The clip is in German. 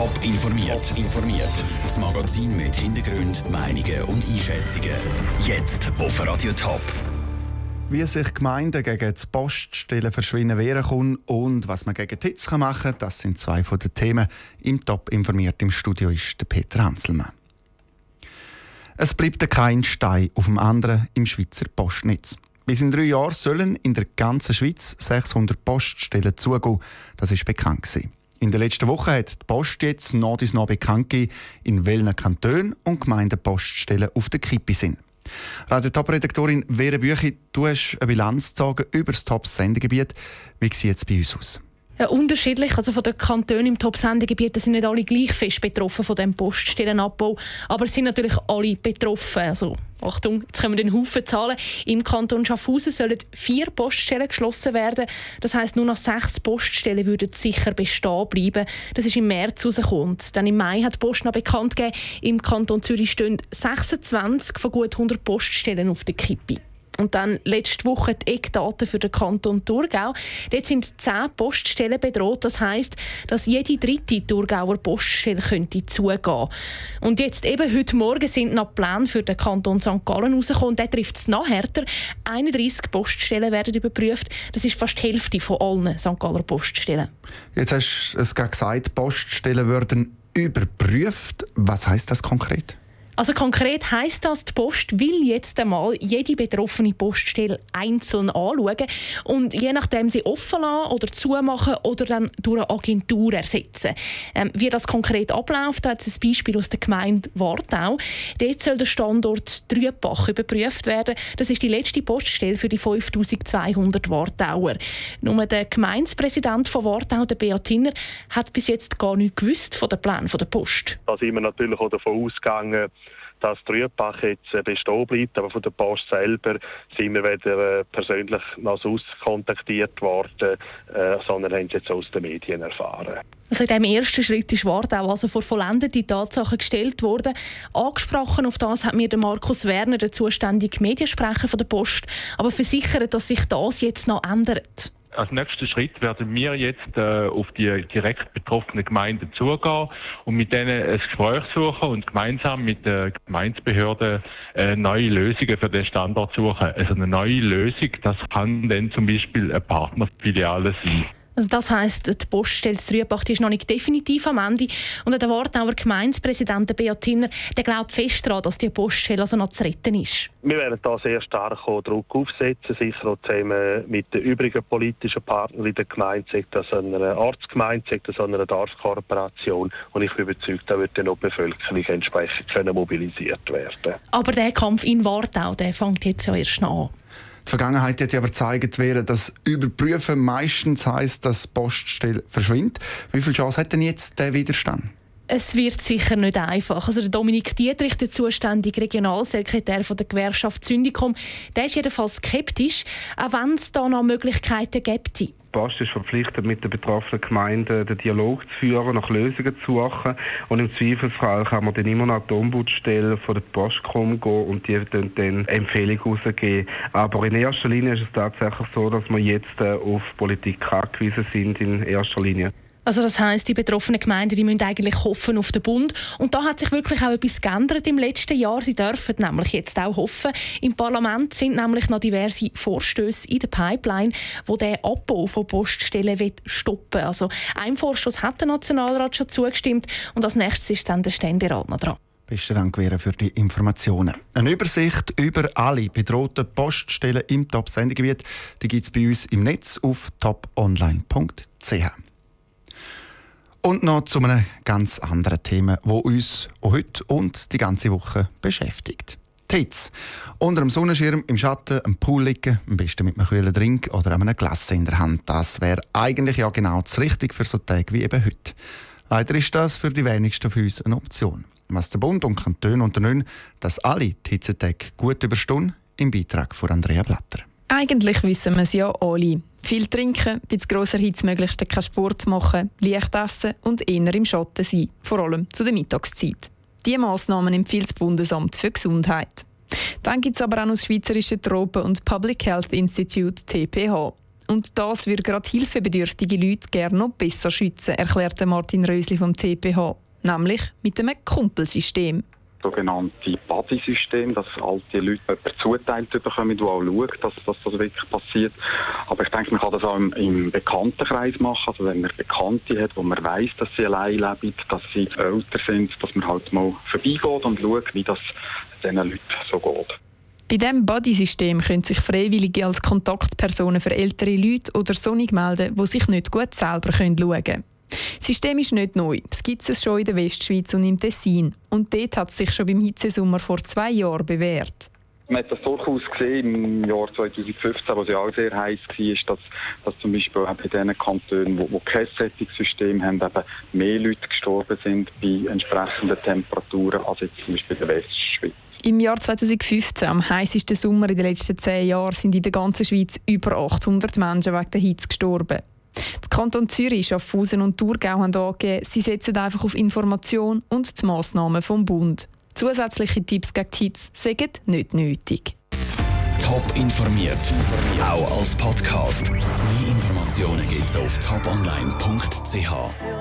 Top informiert. informiert. Das Magazin mit Hintergrund, Meinungen und Einschätzungen. Jetzt auf Radio Top. Wie sich Gemeinden gegen das Poststellen verschwinden wehren können und was man gegen Hitze machen kann, das sind zwei von den Themen. Im Top informiert im Studio ist Peter Hanselmann. Es bleibt kein Stein auf dem anderen im Schweizer Postnetz. Bis in drei Jahren sollen in der ganzen Schweiz 600 Poststellen zugehen. Das ist bekannt gewesen. In der letzten Woche hat die Post jetzt noch dies noch bekannt gegeben, in welchen Kantonen und Gemeinden Poststellen auf der Kippe sind. Radio Top-Redaktorin Vera Büchi, du hast eine Bilanz gezogen über das Top-Sendegebiet. Wie sieht es bei uns aus? Ja, unterschiedlich. Also von den Kantonen im Top-Sendegebiet sind nicht alle gleich fest betroffen von dem Poststellenabbau, aber es sind natürlich alle betroffen. Also Achtung, jetzt kommen den Haufen Zahlen. Im Kanton Schaffhausen sollen vier Poststellen geschlossen werden. Das heißt, nur noch sechs Poststellen würden sicher bestehen bleiben. Das ist im März rausgekommen. Dann im Mai hat die Post noch bekannt gegeben, im Kanton Zürich stehen 26 von gut 100 Poststellen auf der Kippe. Und dann letzte Woche die Eckdaten für den Kanton Thurgau. Dort sind zehn Poststellen bedroht. Das heisst, dass jede dritte Thurgauer Poststelle könnte zugehen. Und jetzt eben heute Morgen sind noch Pläne für den Kanton St. Gallen rausgekommen. Der trifft es noch härter. 31 Poststellen werden überprüft. Das ist fast die Hälfte von allen St. Galler Poststellen. Jetzt hast du es gesagt, Poststellen würden überprüft. Was heißt das konkret? Also konkret heißt das, die Post will jetzt einmal jede betroffene Poststelle einzeln anschauen und je nachdem sie offen lassen oder zumachen oder dann durch eine Agentur ersetzen. Ähm, wie das konkret abläuft, hat es ein Beispiel aus der Gemeinde Wartau. Dort soll der Standort Drübach überprüft werden. Das ist die letzte Poststelle für die 5200 Wartauer. Nur der Gemeindepräsident von Wartau, der Beat Hinner, hat bis jetzt gar nichts gewusst von den Plänen der Post. Da sind wir natürlich auch davon ausgegangen, dass Trübach jetzt äh, bestehen bleibt. Aber von der Post selber sind wir weder äh, persönlich noch sonst kontaktiert worden, äh, sondern haben es jetzt aus den Medien erfahren. Also in diesem ersten Schritt ist Wartau also vor vollendete Tatsachen gestellt worden. Angesprochen auf das hat mir Markus Werner, der zuständige Mediensprecher der Post, aber versichert, dass sich das jetzt noch ändert. Als nächster Schritt werden wir jetzt äh, auf die direkt betroffenen Gemeinden zugehen und mit denen ein Gespräch suchen und gemeinsam mit den Gemeindebehörden äh, neue Lösungen für den Standort suchen. Also eine neue Lösung, das kann dann zum Beispiel eine Partnerfiliale sein. Also das heisst, die Poststelle Trübach ist noch nicht definitiv am Ende. Und der Wartauer Gemeindepräsident Beat Hinner, der glaubt fest daran, dass die Poststelle also noch zu retten ist. Wir werden da sehr stark Druck aufsetzen, sicher auch zusammen mit den übrigen politischen Partnern in der Gemeinde, sei das einer Ortsgemeinde, sei das einer Dorfkooperation. Und ich bin überzeugt, da wird dann auch die Bevölkerung entsprechend können mobilisiert werden. Aber der Kampf in Wartau, der fängt jetzt ja erst noch an. Vergangenheit hat ja aber gezeigt, dass Überprüfen meistens heisst, dass die Poststelle verschwindet. Wie viel Chance hat denn jetzt der Widerstand? Es wird sicher nicht einfach. Also der Dominik Dietrich, der zuständige Regionalsekretär von der Gewerkschaft Syndikum, der ist jedenfalls skeptisch, auch wenn es da noch Möglichkeiten gibt. Post ist verpflichtet, mit den betroffenen Gemeinden den Dialog zu führen, nach Lösungen zu suchen. Und im Zweifelsfall kann man dann immer noch die Ombudsstelle von der Postcom gehen und die dann, dann Empfehlungen rausgeben. Aber in erster Linie ist es tatsächlich so, dass wir jetzt äh, auf Politik angewiesen sind, in erster Linie. Also das heißt, die betroffenen Gemeinden die müssen eigentlich hoffen auf den Bund. Und da hat sich wirklich auch etwas geändert im letzten Jahr. Sie dürfen nämlich jetzt auch hoffen. Im Parlament sind nämlich noch diverse Vorstöße in der Pipeline, wo der Abbau von Poststellen stoppen Also ein Vorstoß hat der Nationalrat schon zugestimmt und als nächstes ist dann der Ständerat noch dran. Besten Dank für die Informationen. Eine Übersicht über alle bedrohten Poststellen im Top-Sendegebiet gibt es bei uns im Netz auf toponline.ch. Und noch zu einem ganz anderen Thema, das uns auch heute und die ganze Woche beschäftigt. Hitze. Unter dem Sonnenschirm, im Schatten, am Pool liegen, am besten mit einem kühlen Drink oder einem Glas in der Hand. Das wäre eigentlich ja genau das Richtige für so Tage wie eben heute. Leider ist das für die wenigsten von uns eine Option. Was der Bund und Kantone unternehmen, dass alle die Hitzetage gut überstehen, im Beitrag von Andrea Blatter. Eigentlich wissen wir es ja alle. Viel trinken, bei zu grosser Hitze möglichst keinen Sport machen, leicht essen und eher im Schatten sein, vor allem zu der Mittagszeit. Diese Massnahmen empfiehlt das Bundesamt für Gesundheit. Dann gibt es aber auch noch das Schweizerische Tropen- und Public Health Institute TPH. Und das würde gerade hilfebedürftige Leute gerne noch besser schützen, erklärte Martin Rösli vom TPH. Nämlich mit einem Kumpelsystem sogenannte Buddy-System, dass all die Leute jemanden zuteilt bekommen, der auch schaut, dass, dass, das wirklich passiert. Aber ich denke, man kann das auch im, im Bekanntenkreis machen, also wenn man Bekannte hat, wo man weiß, dass sie allein leben, dass sie älter sind, dass man halt mal vorbeigeht und schaut, wie das diesen Leuten so geht. Bei diesem Buddy-System können sich Freiwillige als Kontaktpersonen für ältere Leute oder Sonnig melden, die sich nicht gut selber schauen können. Das System ist nicht neu. Es gibt es schon in der Westschweiz und im Tessin. Und dort hat es sich schon beim Hitzesommer vor zwei Jahren bewährt. Man hat das durchaus gesehen im Jahr 2015, wo es ja auch sehr heiß war, dass, dass zum Beispiel bei den Kantonen, wo, wo kein Sättigungssystem haben, eben mehr Leute gestorben sind bei entsprechenden Temperaturen als jetzt zum Beispiel in der Westschweiz. Im Jahr 2015, am heißesten Sommer in den letzten zehn Jahren, sind in der ganzen Schweiz über 800 Menschen wegen der Hitze gestorben. Der Kanton Zürich, Schaffhausen und Thurgau haben angegeben, sie setzen einfach auf Information und die Massnahmen vom Bund. Zusätzliche Tipps gegen die Hitze sind nicht nötig. Top informiert, auch als Podcast. Mehr Informationen gibt es auf toponline.ch.